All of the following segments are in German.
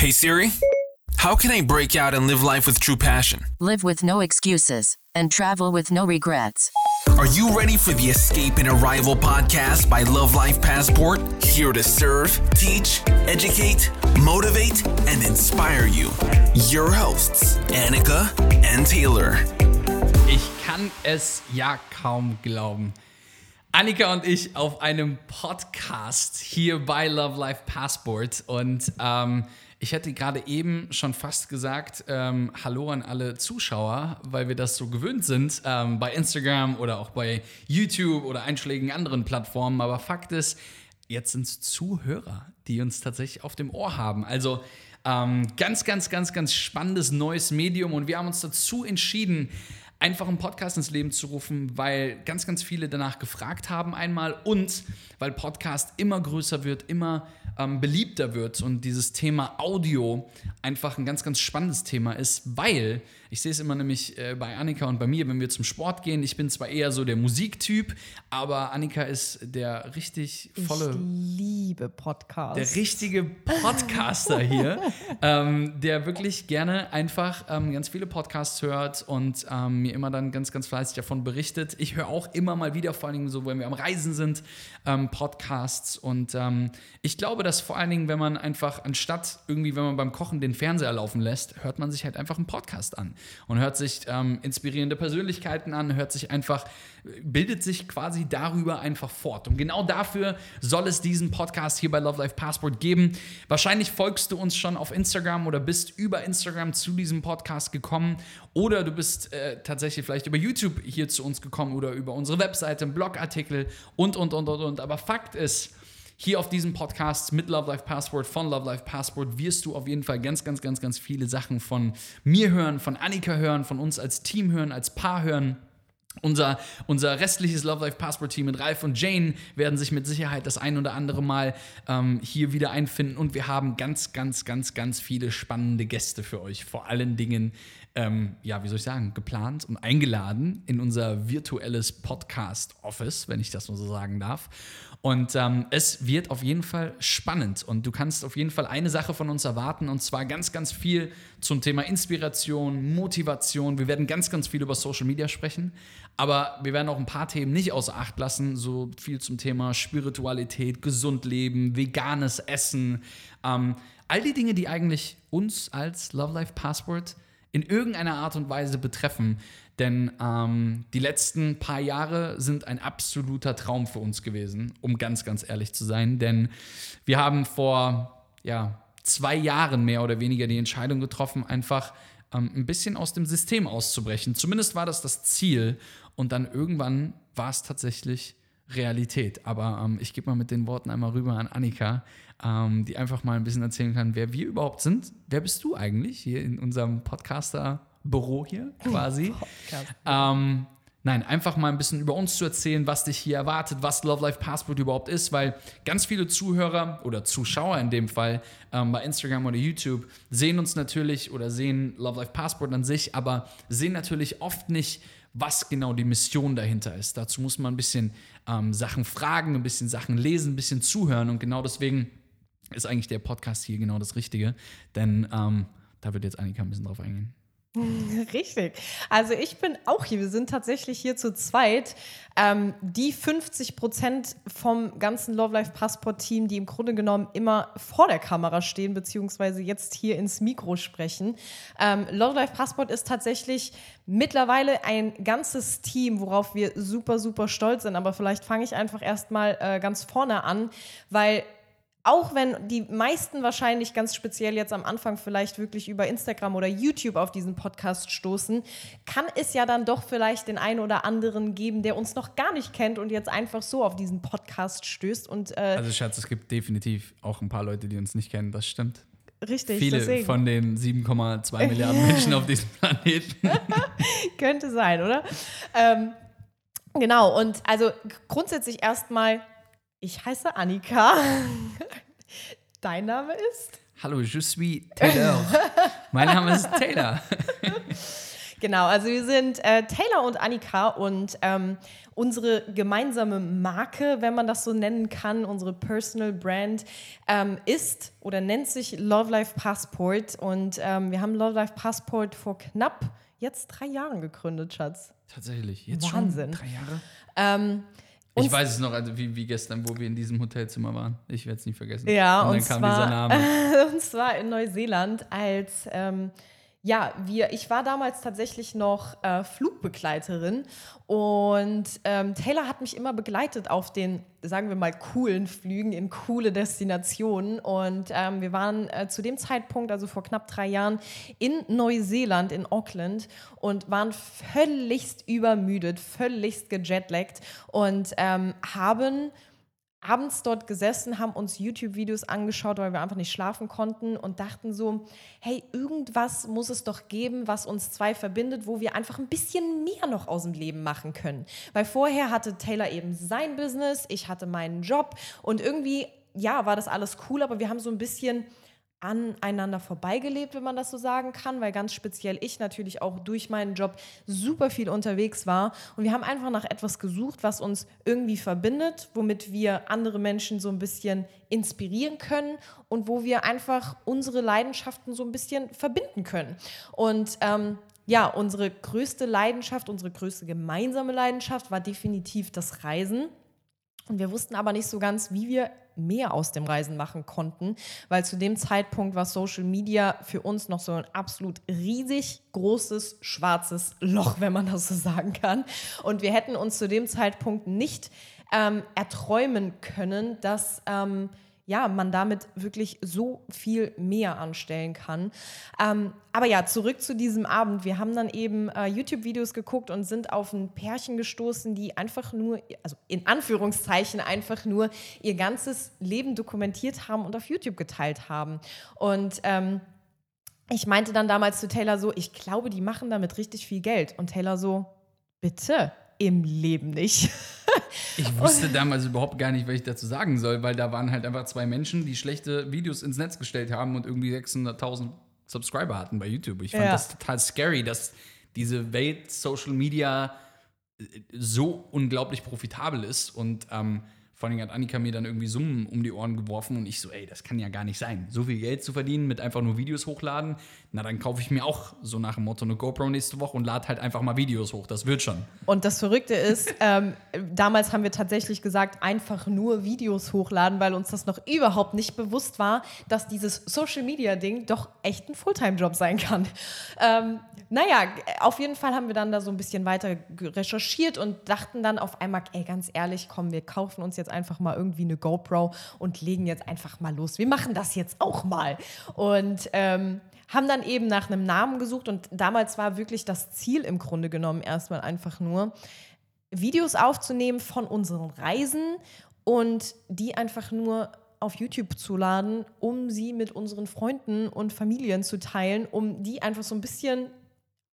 Hey Siri, how can I break out and live life with true passion? Live with no excuses and travel with no regrets. Are you ready for the Escape and Arrival podcast by Love Life Passport? Here to serve, teach, educate, motivate, and inspire you. Your hosts, Annika and Taylor. Ich kann es ja kaum glauben. Annika und ich auf einem Podcast hier bei Love Life Passport und ähm, ich hätte gerade eben schon fast gesagt, ähm, Hallo an alle Zuschauer, weil wir das so gewöhnt sind ähm, bei Instagram oder auch bei YouTube oder einschlägigen anderen Plattformen. Aber Fakt ist, jetzt sind es Zuhörer, die uns tatsächlich auf dem Ohr haben. Also ähm, ganz, ganz, ganz, ganz spannendes neues Medium und wir haben uns dazu entschieden, einfach einen Podcast ins Leben zu rufen, weil ganz, ganz viele danach gefragt haben einmal und weil Podcast immer größer wird, immer ähm, beliebter wird und dieses Thema Audio einfach ein ganz, ganz spannendes Thema ist, weil ich sehe es immer nämlich äh, bei Annika und bei mir, wenn wir zum Sport gehen. Ich bin zwar eher so der Musiktyp, aber Annika ist der richtig volle. Ich liebe Podcasts. Der richtige Podcaster hier, ähm, der wirklich gerne einfach ähm, ganz viele Podcasts hört und ähm, mir immer dann ganz, ganz fleißig davon berichtet. Ich höre auch immer mal wieder, vor allen Dingen so, wenn wir am Reisen sind, ähm, Podcasts. Und ähm, ich glaube, dass vor allen Dingen, wenn man einfach anstatt irgendwie, wenn man beim Kochen den Fernseher laufen lässt, hört man sich halt einfach einen Podcast an und hört sich ähm, inspirierende Persönlichkeiten an, hört sich einfach, bildet sich quasi darüber einfach fort. Und genau dafür soll es diesen Podcast hier bei Love Life Passport geben. Wahrscheinlich folgst du uns schon auf Instagram oder bist über Instagram zu diesem Podcast gekommen oder du bist äh, tatsächlich vielleicht über YouTube hier zu uns gekommen oder über unsere Webseite, Blogartikel und, und, und, und, und. Aber Fakt ist, hier auf diesem Podcast mit Love Life Passport, von Love Life Passport, wirst du auf jeden Fall ganz, ganz, ganz, ganz viele Sachen von mir hören, von Annika hören, von uns als Team hören, als Paar hören. Unser, unser restliches Love Life Passport Team mit Ralf und Jane werden sich mit Sicherheit das ein oder andere Mal ähm, hier wieder einfinden und wir haben ganz, ganz, ganz, ganz viele spannende Gäste für euch. Vor allen Dingen, ähm, ja, wie soll ich sagen, geplant und eingeladen in unser virtuelles Podcast Office, wenn ich das nur so sagen darf. Und ähm, es wird auf jeden Fall spannend und du kannst auf jeden Fall eine Sache von uns erwarten und zwar ganz, ganz viel zum Thema Inspiration, Motivation. Wir werden ganz, ganz viel über Social Media sprechen, aber wir werden auch ein paar Themen nicht außer Acht lassen, so viel zum Thema Spiritualität, gesund leben, veganes Essen, ähm, all die Dinge, die eigentlich uns als Love Life Passport in irgendeiner Art und Weise betreffen. Denn ähm, die letzten paar Jahre sind ein absoluter Traum für uns gewesen, um ganz, ganz ehrlich zu sein. Denn wir haben vor ja, zwei Jahren mehr oder weniger die Entscheidung getroffen, einfach ähm, ein bisschen aus dem System auszubrechen. Zumindest war das das Ziel. Und dann irgendwann war es tatsächlich Realität. Aber ähm, ich gebe mal mit den Worten einmal rüber an Annika, ähm, die einfach mal ein bisschen erzählen kann, wer wir überhaupt sind. Wer bist du eigentlich hier in unserem Podcaster-Büro hier quasi? ähm, nein, einfach mal ein bisschen über uns zu erzählen, was dich hier erwartet, was Love Life Passport überhaupt ist, weil ganz viele Zuhörer oder Zuschauer in dem Fall ähm, bei Instagram oder YouTube sehen uns natürlich oder sehen Love Life Passport an sich, aber sehen natürlich oft nicht, was genau die Mission dahinter ist. Dazu muss man ein bisschen ähm, Sachen fragen, ein bisschen Sachen lesen, ein bisschen zuhören und genau deswegen ist eigentlich der Podcast hier genau das Richtige, denn ähm, da wird jetzt Annika ein bisschen drauf eingehen. Richtig. Also ich bin auch hier. Wir sind tatsächlich hier zu zweit. Ähm, die 50 Prozent vom ganzen Love Life Passport Team, die im Grunde genommen immer vor der Kamera stehen, beziehungsweise jetzt hier ins Mikro sprechen. Ähm, Love Life Passport ist tatsächlich mittlerweile ein ganzes Team, worauf wir super, super stolz sind. Aber vielleicht fange ich einfach erstmal äh, ganz vorne an, weil auch wenn die meisten wahrscheinlich ganz speziell jetzt am Anfang vielleicht wirklich über Instagram oder YouTube auf diesen Podcast stoßen, kann es ja dann doch vielleicht den einen oder anderen geben, der uns noch gar nicht kennt und jetzt einfach so auf diesen Podcast stößt. Und, äh, also Schatz, es gibt definitiv auch ein paar Leute, die uns nicht kennen, das stimmt. Richtig, Viele deswegen. von den 7,2 Milliarden Menschen auf diesem Planeten. Könnte sein, oder? Ähm, genau, und also grundsätzlich erstmal ich heiße Annika. Dein Name ist? Hallo, je suis Taylor. mein Name ist Taylor. Genau, also wir sind äh, Taylor und Annika und ähm, unsere gemeinsame Marke, wenn man das so nennen kann, unsere Personal Brand ähm, ist oder nennt sich Love Life Passport und ähm, wir haben Love Life Passport vor knapp jetzt drei Jahren gegründet, Schatz. Tatsächlich. Jetzt Wahnsinn. schon drei Jahre? Ich uns- weiß es noch, also wie, wie gestern, wo wir in diesem Hotelzimmer waren. Ich werde es nicht vergessen. Ja, und dann und kam zwar- dieser Name. und zwar in Neuseeland, als ähm, ja, wir, ich war damals tatsächlich noch äh, Flugbegleiterin und ähm, Taylor hat mich immer begleitet auf den, sagen wir mal, coolen Flügen in coole Destinationen. Und ähm, wir waren äh, zu dem Zeitpunkt, also vor knapp drei Jahren, in Neuseeland, in Auckland und waren völligst übermüdet, völligst gejetlaggt und ähm, haben abends dort gesessen, haben uns YouTube-Videos angeschaut, weil wir einfach nicht schlafen konnten und dachten so, hey, irgendwas muss es doch geben, was uns zwei verbindet, wo wir einfach ein bisschen mehr noch aus dem Leben machen können. Weil vorher hatte Taylor eben sein Business, ich hatte meinen Job und irgendwie, ja, war das alles cool, aber wir haben so ein bisschen aneinander vorbeigelebt, wenn man das so sagen kann, weil ganz speziell ich natürlich auch durch meinen Job super viel unterwegs war. Und wir haben einfach nach etwas gesucht, was uns irgendwie verbindet, womit wir andere Menschen so ein bisschen inspirieren können und wo wir einfach unsere Leidenschaften so ein bisschen verbinden können. Und ähm, ja, unsere größte Leidenschaft, unsere größte gemeinsame Leidenschaft war definitiv das Reisen. Und wir wussten aber nicht so ganz, wie wir mehr aus dem Reisen machen konnten, weil zu dem Zeitpunkt war Social Media für uns noch so ein absolut riesig großes schwarzes Loch, wenn man das so sagen kann. Und wir hätten uns zu dem Zeitpunkt nicht ähm, erträumen können, dass ähm, ja, man damit wirklich so viel mehr anstellen kann. Ähm, aber ja, zurück zu diesem Abend. Wir haben dann eben äh, YouTube-Videos geguckt und sind auf ein Pärchen gestoßen, die einfach nur, also in Anführungszeichen einfach nur ihr ganzes Leben dokumentiert haben und auf YouTube geteilt haben. Und ähm, ich meinte dann damals zu Taylor so, ich glaube, die machen damit richtig viel Geld. Und Taylor so, bitte, im Leben nicht. Ich wusste damals überhaupt gar nicht, was ich dazu sagen soll, weil da waren halt einfach zwei Menschen, die schlechte Videos ins Netz gestellt haben und irgendwie 600.000 Subscriber hatten bei YouTube. Ich fand Ja. das total scary, dass diese Welt Social Media äh, so unglaublich profitabel ist und ähm, vor allem hat Annika mir dann irgendwie Summen um die Ohren geworfen und ich so, ey, das kann ja gar nicht sein. So viel Geld zu verdienen mit einfach nur Videos hochladen, na dann kaufe ich mir auch so nach dem Motto eine GoPro nächste Woche und lade halt einfach mal Videos hoch. Das wird schon. Und das Verrückte ist, ähm, damals haben wir tatsächlich gesagt, einfach nur Videos hochladen, weil uns das noch überhaupt nicht bewusst war, dass dieses Social-Media-Ding doch echt ein Fulltime-Job sein kann. Ähm, naja, auf jeden Fall haben wir dann da so ein bisschen weiter recherchiert und dachten dann auf einmal, ey, ganz ehrlich, komm, wir kaufen uns jetzt einfach mal irgendwie eine GoPro und legen jetzt einfach mal los. Wir machen das jetzt auch mal. Und ähm, haben dann eben nach einem Namen gesucht und damals war wirklich das Ziel im Grunde genommen erstmal einfach nur, Videos aufzunehmen von unseren Reisen und die einfach nur auf YouTube zu laden, um sie mit unseren Freunden und Familien zu teilen, um die einfach so ein bisschen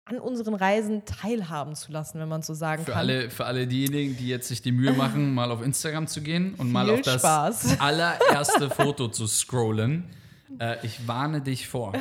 an unseren Reisen teilhaben zu lassen, wenn man so sagen Für kann. alle, für alle diejenigen, die jetzt sich die Mühe machen, mal auf Instagram zu gehen und mal Viel auf das Spaß. allererste Foto zu scrollen. Äh, ich warne dich vor.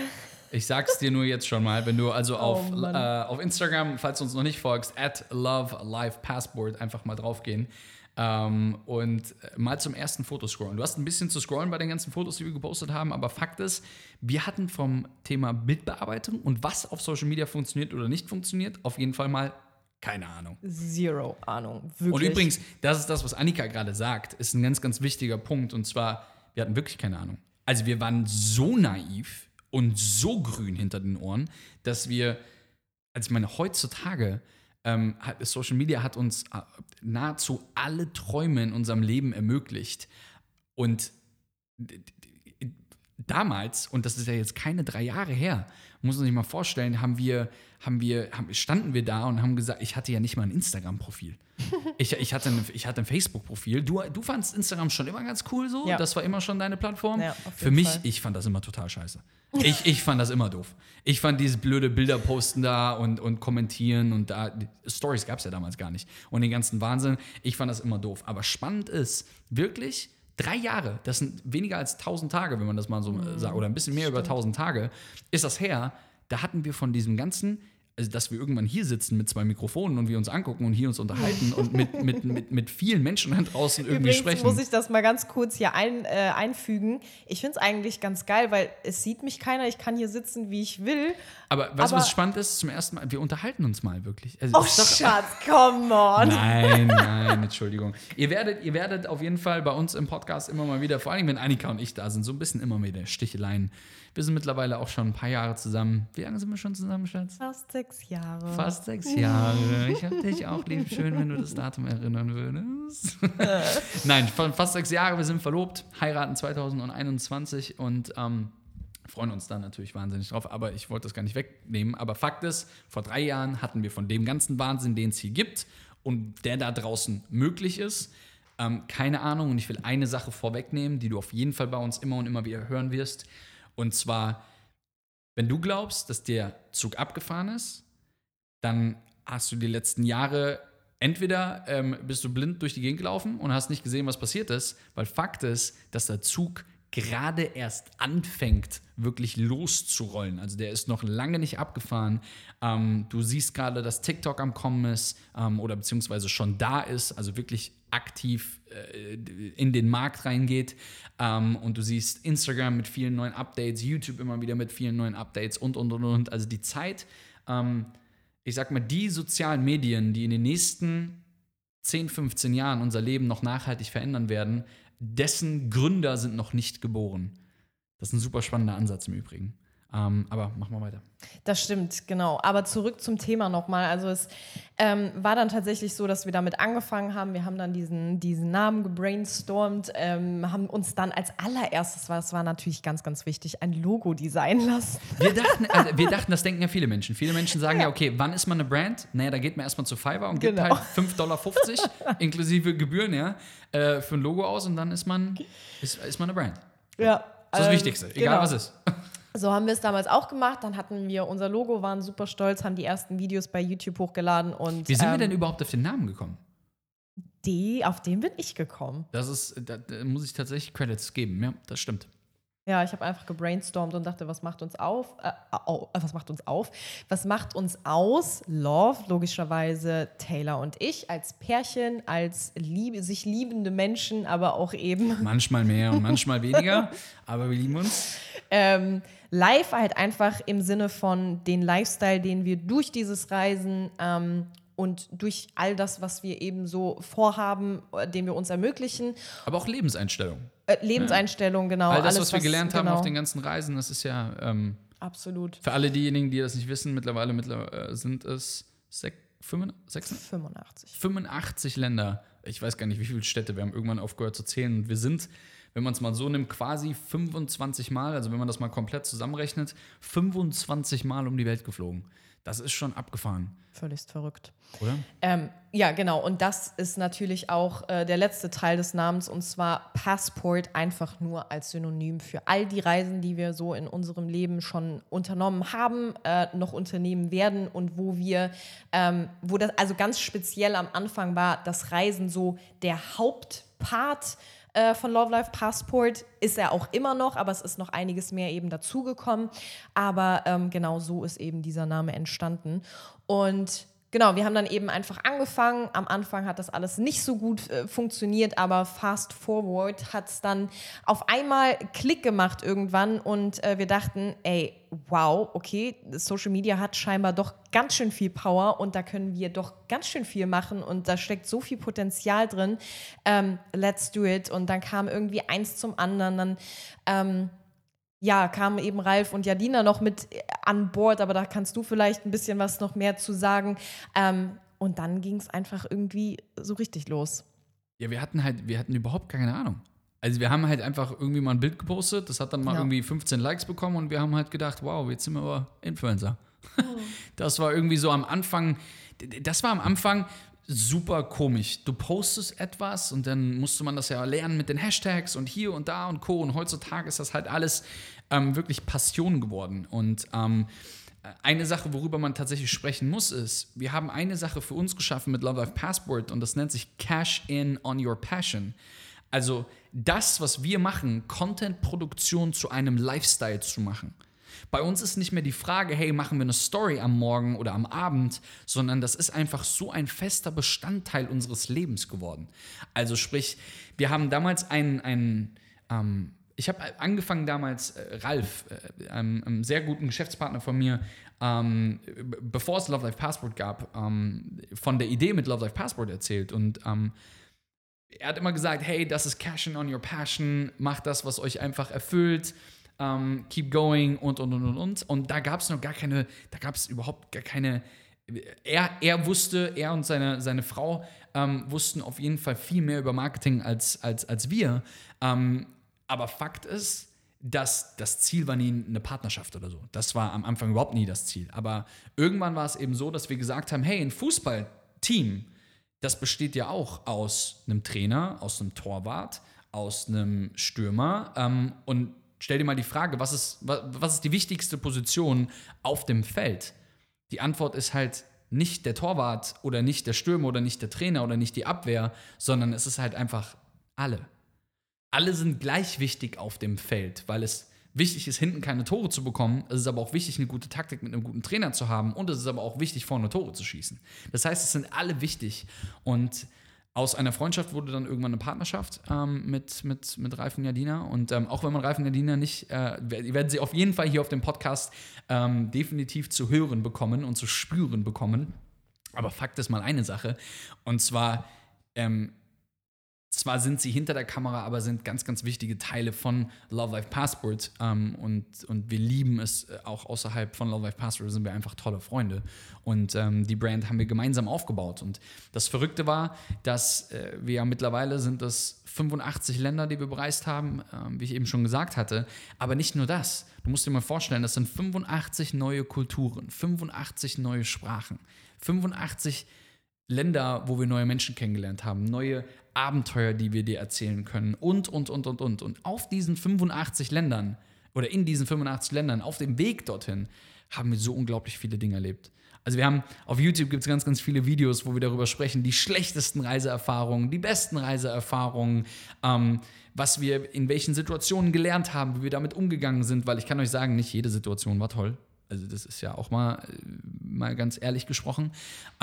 Ich sag's dir nur jetzt schon mal, wenn du also auf, Oh Mann. äh, auf Instagram, falls du uns noch nicht folgst, at Love Life Passport, einfach mal draufgehen ähm, und äh, mal zum ersten Foto scrollen. Du hast ein bisschen zu scrollen bei den ganzen Fotos, die wir gepostet haben, aber Fakt ist, wir hatten vom Thema Bildbearbeitung und was auf Social Media funktioniert oder nicht funktioniert, auf jeden Fall mal keine Ahnung. Zero Ahnung. Wirklich. Und übrigens, das ist das, was Annika gerade sagt, ist ein ganz, ganz wichtiger Punkt. Und zwar, wir hatten wirklich keine Ahnung. Also wir waren so naiv und so grün hinter den Ohren, dass wir, also ich meine, heutzutage, ähm, Social Media hat uns äh, nahezu alle Träume in unserem Leben ermöglicht. Und damals, und das ist ja jetzt keine drei Jahre her, muss man sich mal vorstellen, haben wir, haben wir, haben, standen wir da und haben gesagt, ich hatte ja nicht mal ein Instagram-Profil. Ich, ich, hatte ein, ich hatte ein Facebook-Profil. Du, du fandst Instagram schon immer ganz cool so? Ja. Das war immer schon deine Plattform? Ja, Für mich, Fall. ich fand das immer total scheiße. Ich, ich fand das immer doof. Ich fand dieses blöde Bilder posten da und, und kommentieren und da. Stories gab es ja damals gar nicht. Und den ganzen Wahnsinn. Ich fand das immer doof. Aber spannend ist, wirklich drei Jahre, das sind weniger als 1000 Tage, wenn man das mal so Mhm. sagt, oder ein bisschen mehr über 1000 Tage, ist das her. Da hatten wir von diesem ganzen also dass wir irgendwann hier sitzen mit zwei Mikrofonen und wir uns angucken und hier uns unterhalten und mit, mit, mit, mit vielen Menschen da draußen irgendwie Übrigens sprechen. muss ich das mal ganz kurz hier ein, äh, einfügen. Ich finde es eigentlich ganz geil, weil es sieht mich keiner. Ich kann hier sitzen, wie ich will. aber weißt du, was spannend ist? Zum ersten Mal, wir unterhalten uns mal wirklich. Also, Oh, doch- Schatz, come on. Nein, nein, Entschuldigung. Ihr werdet, ihr werdet auf jeden Fall bei uns im Podcast immer mal wieder, vor allem wenn Annika und ich da sind, so ein bisschen immer wieder Sticheleien. Wir sind mittlerweile auch schon ein paar Jahre zusammen. Wie lange sind wir schon zusammen, Schatz? Fast sechs Jahre. Fast sechs Jahre. Ich hab dich auch lieb. Schön, wenn du das Datum erinnern würdest. Nein, fa- fast sechs Jahre. Wir sind verlobt, heiraten 2021 und ähm, freuen uns dann natürlich wahnsinnig drauf. Aber ich wollte das gar nicht wegnehmen. Aber Fakt ist, vor drei Jahren hatten wir von dem ganzen Wahnsinn, den es hier gibt und der da draußen möglich ist, ähm, keine Ahnung. Und ich will eine Sache vorwegnehmen, die du auf jeden Fall bei uns immer und immer wieder hören wirst. Und zwar, wenn du glaubst, dass der Zug abgefahren ist, dann hast du die letzten Jahre entweder ähm, bist du blind durch die Gegend gelaufen und hast nicht gesehen, was passiert ist, weil Fakt ist, dass der Zug gerade erst anfängt, wirklich loszurollen. Also der ist noch lange nicht abgefahren. Ähm, du siehst gerade, dass TikTok am Kommen ist ähm, oder beziehungsweise schon da ist, also wirklich aktiv äh, in den Markt reingeht. Ähm, und du siehst Instagram mit vielen neuen Updates, YouTube immer wieder mit vielen neuen Updates und, und, und, und. Also die Zeit, ähm, ich sag mal, die sozialen Medien, die in den nächsten 10, 15 Jahren unser Leben noch nachhaltig verändern werden, dessen Gründer sind noch nicht geboren. Das ist ein super spannender Ansatz im Übrigen. Ähm, aber machen wir weiter. Das stimmt, genau. Aber zurück zum Thema nochmal. Also es ähm, war dann tatsächlich so, dass wir damit angefangen haben. Wir haben dann diesen, diesen Namen gebrainstormt, ähm, haben uns dann als allererstes, war, das war natürlich ganz, ganz wichtig, ein Logo designen lassen. Wir dachten, also wir dachten, das denken ja viele Menschen. Viele Menschen sagen ja, okay, wann ist man eine Brand? Naja, da geht man erstmal zu Fiverr und gibt Genau. halt 5,50 Dollar inklusive Gebühren, ja, äh, für ein Logo aus und dann ist man, ist, ist man eine Brand. Ja. Das ist das ähm, Wichtigste, egal genau. was ist. So haben wir es damals auch gemacht. Dann hatten wir unser Logo, waren super stolz, haben die ersten Videos bei YouTube hochgeladen und Wie sind wir ähm, denn überhaupt auf den Namen gekommen? die, auf den bin ich gekommen. Das ist, da, da muss ich tatsächlich Credits geben, ja, das stimmt. Ja, ich habe einfach gebrainstormt und dachte, was macht uns auf? Äh, äh, was macht uns auf? Was macht uns aus? Love, logischerweise Taylor und ich als Pärchen, als liebe, sich liebende Menschen, aber auch eben Manchmal mehr und manchmal weniger, aber wir lieben uns. ähm, live halt einfach im Sinne von den Lifestyle, den wir durch dieses Reisen ähm, und durch all das, was wir eben so vorhaben, äh, den wir uns ermöglichen, Aber auch Lebenseinstellung. äh, Lebenseinstellung, genau. All das, alles, was wir gelernt haben genau, auf den ganzen Reisen, das ist ja ähm, Absolut. für alle diejenigen, die das nicht wissen, mittlerweile mittler- äh, sind es sech, 85, 85. 85 Länder. Ich weiß gar nicht, wie viele Städte. Wir haben irgendwann aufgehört zu zählen. Wir sind, wenn man es mal so nimmt, quasi 25 Mal, also wenn man das mal komplett zusammenrechnet, 25 Mal um die Welt geflogen. Das ist schon abgefahren, Völligst verrückt. oder? Ähm, ja, genau. Und das ist natürlich auch äh, der letzte Teil des Namens und zwar Passport einfach nur als Synonym für all die Reisen, die wir so in unserem Leben schon unternommen haben, äh, noch unternehmen werden und wo wir, ähm, wo das also ganz speziell am Anfang war, das Reisen so der Hauptpart äh, von Love Life Passport ist er auch immer noch, aber es ist noch einiges mehr eben dazugekommen. Aber ähm, genau so ist eben dieser Name entstanden. Und genau, wir haben dann eben einfach angefangen. Am Anfang hat das alles nicht so gut äh, funktioniert, aber fast forward hat es dann auf einmal Klick gemacht irgendwann und äh, wir dachten, ey, wow, okay, Social Media hat scheinbar doch ganz schön viel Power und da können wir doch ganz schön viel machen und da steckt so viel Potenzial drin. Ähm, let's do it. Und dann kam irgendwie eins zum anderen. Dann ähm, ja, kamen eben Ralf und Jadina noch mit äh, an Bord, aber da kannst du vielleicht ein bisschen was noch mehr zu sagen. Ähm, und dann ging es einfach irgendwie so richtig los. Ja, wir hatten halt, wir hatten überhaupt keine Ahnung. Also wir haben halt einfach irgendwie mal ein Bild gepostet, das hat dann mal Ja. irgendwie 15 Likes bekommen und wir haben halt gedacht, wow, jetzt sind wir aber Influencer. Das war irgendwie so am Anfang, das war am Anfang super komisch. Du postest etwas und dann musste man das ja lernen mit den Hashtags und hier und da und Co. Und heutzutage ist das halt alles ähm, wirklich Passion geworden. Und ähm, eine Sache, worüber man tatsächlich sprechen muss, ist, wir haben eine Sache für uns geschaffen mit Love Life Passport und das nennt sich Cash in on your passion. Also das, was wir machen, Content-Produktion zu einem Lifestyle zu machen. Bei uns ist nicht mehr die Frage, hey, machen wir eine Story am Morgen oder am Abend, sondern das ist einfach so ein fester Bestandteil unseres Lebens geworden. Also sprich, wir haben damals einen, einen ähm, ich habe angefangen damals, äh, Ralf, äh, einem, einem, sehr guten Geschäftspartner von mir, ähm, bevor es Love Life Passport gab, ähm, von der Idee mit Love Life Passport erzählt und ähm, er hat immer gesagt, hey, das ist Cashing on your passion, macht das, was euch einfach erfüllt, um, keep going und, und, und, und, und. Und da gab es noch gar keine, da gab es überhaupt gar keine, er, er wusste, er und seine, seine Frau ähm, wussten auf jeden Fall viel mehr über Marketing als, als, als wir. Ähm, aber Fakt ist, dass das Ziel war nie eine Partnerschaft oder so. Das war am Anfang überhaupt nie das Ziel. Aber irgendwann war es eben so, dass wir gesagt haben, hey, ein Fußballteam, das besteht ja auch aus einem Trainer, aus einem Torwart, aus einem Stürmer. Ähm, und stell dir mal die Frage, was ist, was, ist die wichtigste Position auf dem Feld? Die Antwort ist halt nicht der Torwart oder nicht der Stürmer oder nicht der Trainer oder nicht die Abwehr, sondern es ist halt einfach alle. Alle sind gleich wichtig auf dem Feld, weil es wichtig ist, hinten keine Tore zu bekommen. Es ist aber auch wichtig, eine gute Taktik mit einem guten Trainer zu haben. Und es ist aber auch wichtig, vorne Tore zu schießen. Das heißt, es sind alle wichtig. Und aus einer Freundschaft wurde dann irgendwann eine Partnerschaft ähm, mit, mit, mit Ralf und Jadina. Und ähm, auch wenn man Ralf und Jadina nicht, äh, werden sie auf jeden Fall hier auf dem Podcast ähm, definitiv zu hören bekommen und zu spüren bekommen. Aber Fakt ist mal eine Sache. Und zwar, ähm, zwar sind sie hinter der Kamera, aber sind ganz, ganz wichtige Teile von Love Life Passport. Ähm, und, und wir lieben es äh, auch außerhalb von Love Life Passport, sind wir einfach tolle Freunde. Und ähm, die Brand haben wir gemeinsam aufgebaut. Und das Verrückte war, dass äh, wir ja mittlerweile sind das 85 Länder, die wir bereist haben, äh, wie ich eben schon gesagt hatte. Aber nicht nur das. Du musst dir mal vorstellen, das sind 85 neue Kulturen, 85 neue Sprachen, 85 Länder, wo wir neue Menschen kennengelernt haben, neue Abenteuer, die wir dir erzählen können und, und, und, und, und. Und auf diesen 85 Ländern oder in diesen 85 Ländern, auf dem Weg dorthin, haben wir so unglaublich viele Dinge erlebt. Also wir haben auf YouTube gibt es ganz, ganz viele Videos, wo wir darüber sprechen, die schlechtesten Reiseerfahrungen, die besten Reiseerfahrungen, ähm, was wir in welchen Situationen gelernt haben, wie wir damit umgegangen sind, weil ich kann euch sagen, nicht jede Situation war toll. Also das ist ja auch mal, äh, mal ganz ehrlich gesprochen.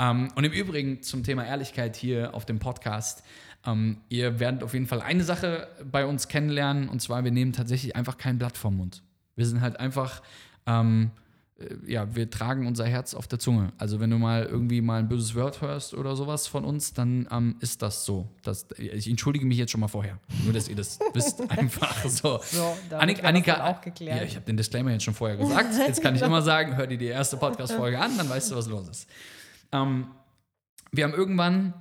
Ähm, und im Übrigen zum Thema Ehrlichkeit hier auf dem Podcast. Ähm, ihr werdet auf jeden Fall eine Sache bei uns kennenlernen, und zwar, wir nehmen tatsächlich einfach kein Blatt vom Mund. Wir sind halt einfach, ähm, äh, ja, wir tragen unser Herz auf der Zunge. Also wenn du mal irgendwie mal ein böses Wort hörst oder sowas von uns, dann ähm, ist das so. Das, ich entschuldige mich jetzt schon mal vorher. Nur, dass ihr das wisst. Einfach so. so Annika, Annika auch geklärt. Ja, ich habe den Disclaimer jetzt schon vorher gesagt. Jetzt kann ich immer sagen, hör dir die erste Podcast-Folge an, dann weißt du, was los ist. Ähm, wir haben irgendwann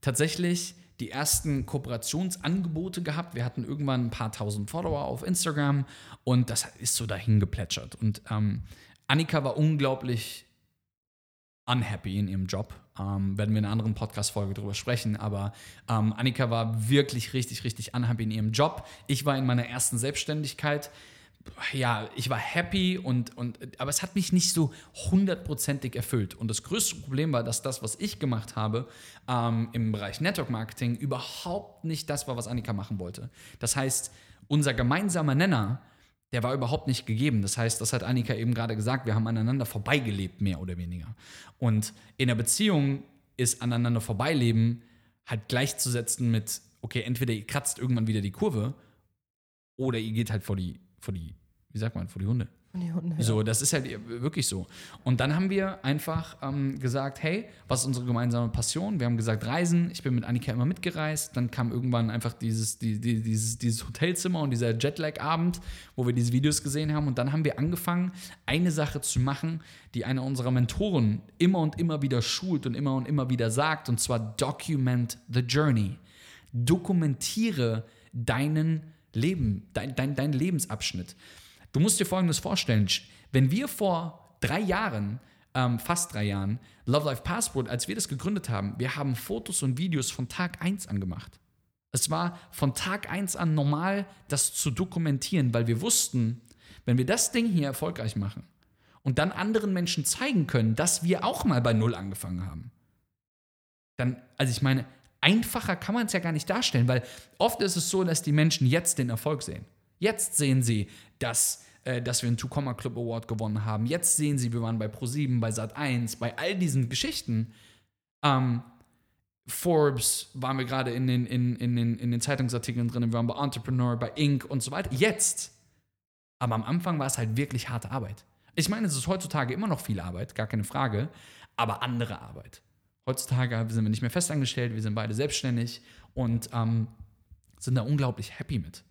tatsächlich die ersten Kooperationsangebote gehabt. Wir hatten irgendwann ein paar tausend Follower auf Instagram und das ist so dahin geplätschert. Und ähm, Annika war unglaublich unhappy in ihrem Job. Ähm, werden wir in einer anderen Podcast-Folge drüber sprechen. Aber ähm, Annika war wirklich richtig, richtig unhappy in ihrem Job. Ich war in meiner ersten Selbstständigkeit ja, ich war happy und, und aber es hat mich nicht so hundertprozentig erfüllt. Und das größte Problem war, dass das, was ich gemacht habe ähm, im Bereich Network Marketing, überhaupt nicht das war, was Annika machen wollte. Das heißt, unser gemeinsamer Nenner, der war überhaupt nicht gegeben. Das heißt, das hat Annika eben gerade gesagt, wir haben aneinander vorbeigelebt, mehr oder weniger. Und in der Beziehung ist aneinander vorbeileben halt gleichzusetzen mit, okay, entweder ihr kratzt irgendwann wieder die Kurve oder ihr geht halt vor die vor die, wie sagt man, vor die Hunde. So, das ist halt wirklich so. Und dann haben wir einfach ähm, gesagt, hey, was ist unsere gemeinsame Passion? Wir haben gesagt, Reisen. Ich bin mit Annika immer mitgereist. Dann kam irgendwann einfach dieses, die, die, dieses, dieses Hotelzimmer und dieser Jetlag-Abend, wo wir diese Videos gesehen haben. Und dann haben wir angefangen, eine Sache zu machen, die einer unserer Mentoren immer und immer wieder schult und immer und immer wieder sagt. Und zwar document the journey. Dokumentiere deinen Leben, dein, dein, dein Lebensabschnitt. Du musst dir Folgendes vorstellen, wenn wir vor drei Jahren, ähm, fast drei Jahren, Love Life Passport, als wir das gegründet haben, wir haben Fotos und Videos von Tag 1 angemacht. Es war von Tag 1 an normal, das zu dokumentieren, weil wir wussten, wenn wir das Ding hier erfolgreich machen und dann anderen Menschen zeigen können, dass wir auch mal bei Null angefangen haben, dann, also ich meine, einfacher kann man es ja gar nicht darstellen, weil oft ist es so, dass die Menschen jetzt den Erfolg sehen. Jetzt sehen sie, dass äh, dass wir einen Two Comma Club Award gewonnen haben. Jetzt sehen Sie, wir waren bei Pro7, bei Sat1, bei all diesen Geschichten. Ähm, Forbes waren wir gerade in den, in, in, den, in den Zeitungsartikeln drin, wir waren bei Entrepreneur, bei Inc. und so weiter. Jetzt. Aber am Anfang war es halt wirklich harte Arbeit. Ich meine, es ist heutzutage immer noch viel Arbeit, gar keine Frage, aber andere Arbeit. Heutzutage sind wir nicht mehr festangestellt, wir sind beide selbstständig und ähm, sind da unglaublich happy mit.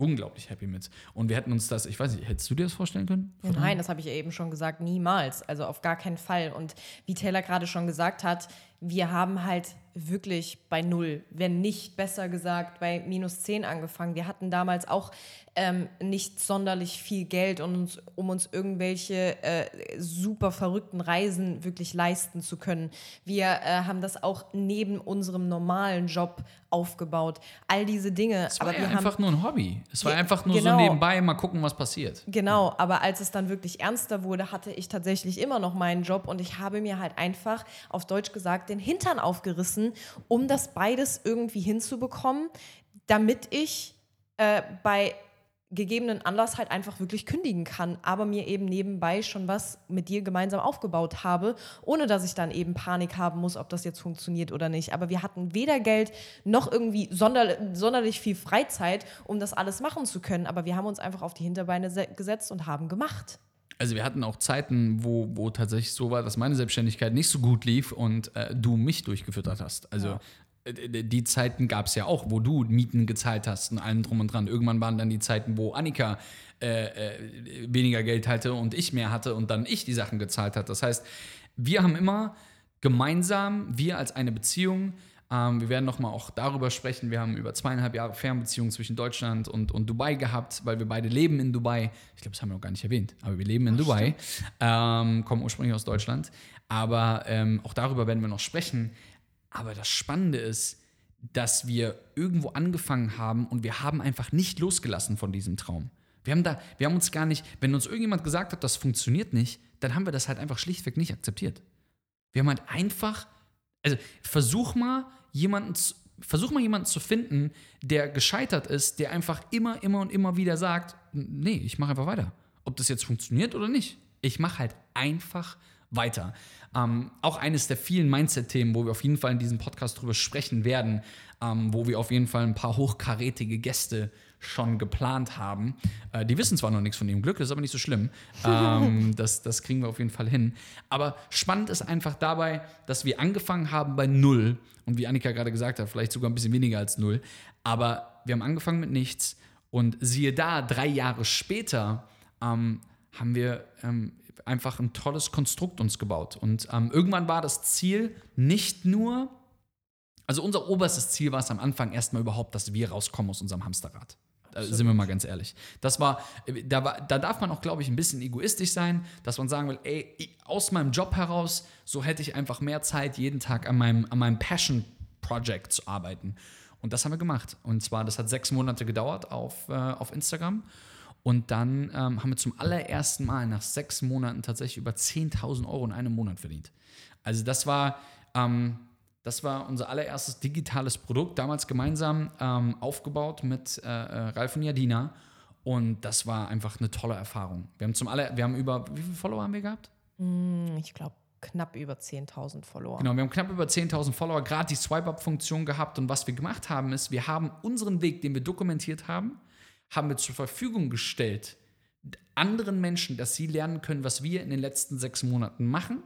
Unglaublich happy mit. Und wir hätten uns das, ich weiß nicht, hättest du dir das vorstellen können? Ja, nein, das habe ich ja eben schon gesagt, niemals. Also auf gar keinen Fall. Und wie Taylor gerade schon gesagt hat, wir haben halt wirklich bei null, wenn nicht besser gesagt, bei minus zehn angefangen. Wir hatten damals auch ähm, nicht sonderlich viel Geld, um uns, um uns irgendwelche äh, super verrückten Reisen wirklich leisten zu können. Wir äh, haben das auch neben unserem normalen Job aufgebaut. All diese Dinge. Es war aber ja einfach haben, nur ein Hobby. Es war einfach nur genau. so nebenbei, mal gucken, was passiert. Genau, aber als es dann wirklich ernster wurde, hatte ich tatsächlich immer noch meinen Job und ich habe mir halt einfach auf Deutsch gesagt den Hintern aufgerissen, um das beides irgendwie hinzubekommen, damit ich äh, bei gegebenen Anlass halt einfach wirklich kündigen kann, aber mir eben nebenbei schon was mit dir gemeinsam aufgebaut habe, ohne dass ich dann eben Panik haben muss, ob das jetzt funktioniert oder nicht. Aber wir hatten weder Geld noch irgendwie sonder sonderlich viel Freizeit, um das alles machen zu können. Aber wir haben uns einfach auf die Hinterbeine se- gesetzt und haben gemacht. Also wir hatten auch Zeiten, wo, wo tatsächlich so war, dass meine Selbstständigkeit nicht so gut lief und äh, du mich durchgefüttert hast. Also äh, die Zeiten gab es ja auch, wo du Mieten gezahlt hast und allem drum und dran. Irgendwann waren dann die Zeiten, wo Annika äh, äh, weniger Geld hatte und ich mehr hatte und dann ich die Sachen gezahlt hat. Das heißt, wir haben immer gemeinsam, wir als eine Beziehung, ähm, wir werden nochmal auch darüber sprechen. Wir haben über zweieinhalb Jahre Fernbeziehung zwischen Deutschland und, und Dubai gehabt, weil wir beide leben in Dubai. Ich glaube, das haben wir noch gar nicht erwähnt, aber wir leben in Dubai, ähm, kommen ursprünglich aus Deutschland. Aber ähm, auch darüber werden wir noch sprechen. Aber das Spannende ist, dass wir irgendwo angefangen haben und wir haben einfach nicht losgelassen von diesem Traum. Wir haben, da, wir haben uns gar nicht, wenn uns irgendjemand gesagt hat, das funktioniert nicht, dann haben wir das halt einfach schlichtweg nicht akzeptiert. Wir haben halt einfach, also versuch mal jemanden, zu- versuch mal jemanden zu finden, der gescheitert ist, der einfach immer, immer und immer wieder sagt, nee, ich mache einfach weiter. Ob das jetzt funktioniert oder nicht. Ich mache halt einfach weiter. Ähm, auch eines der vielen Mindset-Themen, wo wir auf jeden Fall in diesem Podcast drüber sprechen werden, ähm, wo wir auf jeden Fall ein paar hochkarätige Gäste schon geplant haben. Äh, die wissen zwar noch nichts von ihrem Glück, das ist aber nicht so schlimm. Ähm, das, das kriegen wir auf jeden Fall hin. Aber spannend ist einfach dabei, dass wir angefangen haben bei Null und wie Annika gerade gesagt hat, vielleicht sogar ein bisschen weniger als Null. Aber wir haben angefangen mit nichts und siehe da, drei Jahre später ähm, haben wir ähm, einfach ein tolles Konstrukt uns gebaut. Und ähm, irgendwann war das Ziel nicht nur, also unser oberstes Ziel war es am Anfang erstmal überhaupt, dass wir rauskommen aus unserem Hamsterrad. Da sind wir mal ganz ehrlich. Das war, da, war, da darf man auch, glaube ich, ein bisschen egoistisch sein, dass man sagen will, ey, aus meinem Job heraus, so hätte ich einfach mehr Zeit, jeden Tag an meinem, an meinem Passion Project zu arbeiten. Und das haben wir gemacht. Und zwar, das hat sechs Monate gedauert auf, äh, auf Instagram. Und dann ähm, haben wir zum allerersten Mal nach sechs Monaten tatsächlich über 10.000 Euro in einem Monat verdient. Also das war, ähm, das war unser allererstes digitales Produkt, damals gemeinsam ähm, aufgebaut mit äh, äh, Ralf und Jadina. Und das war einfach eine tolle Erfahrung. Wir haben zum aller, wir haben über, wie viele Follower haben wir gehabt? Ich glaube, knapp über 10.000 Follower. Genau, wir haben knapp über 10.000 Follower, gerade die Swipe-Up-Funktion gehabt. Und was wir gemacht haben, ist, wir haben unseren Weg, den wir dokumentiert haben, haben wir zur Verfügung gestellt anderen Menschen, dass sie lernen können, was wir in den letzten sechs Monaten machen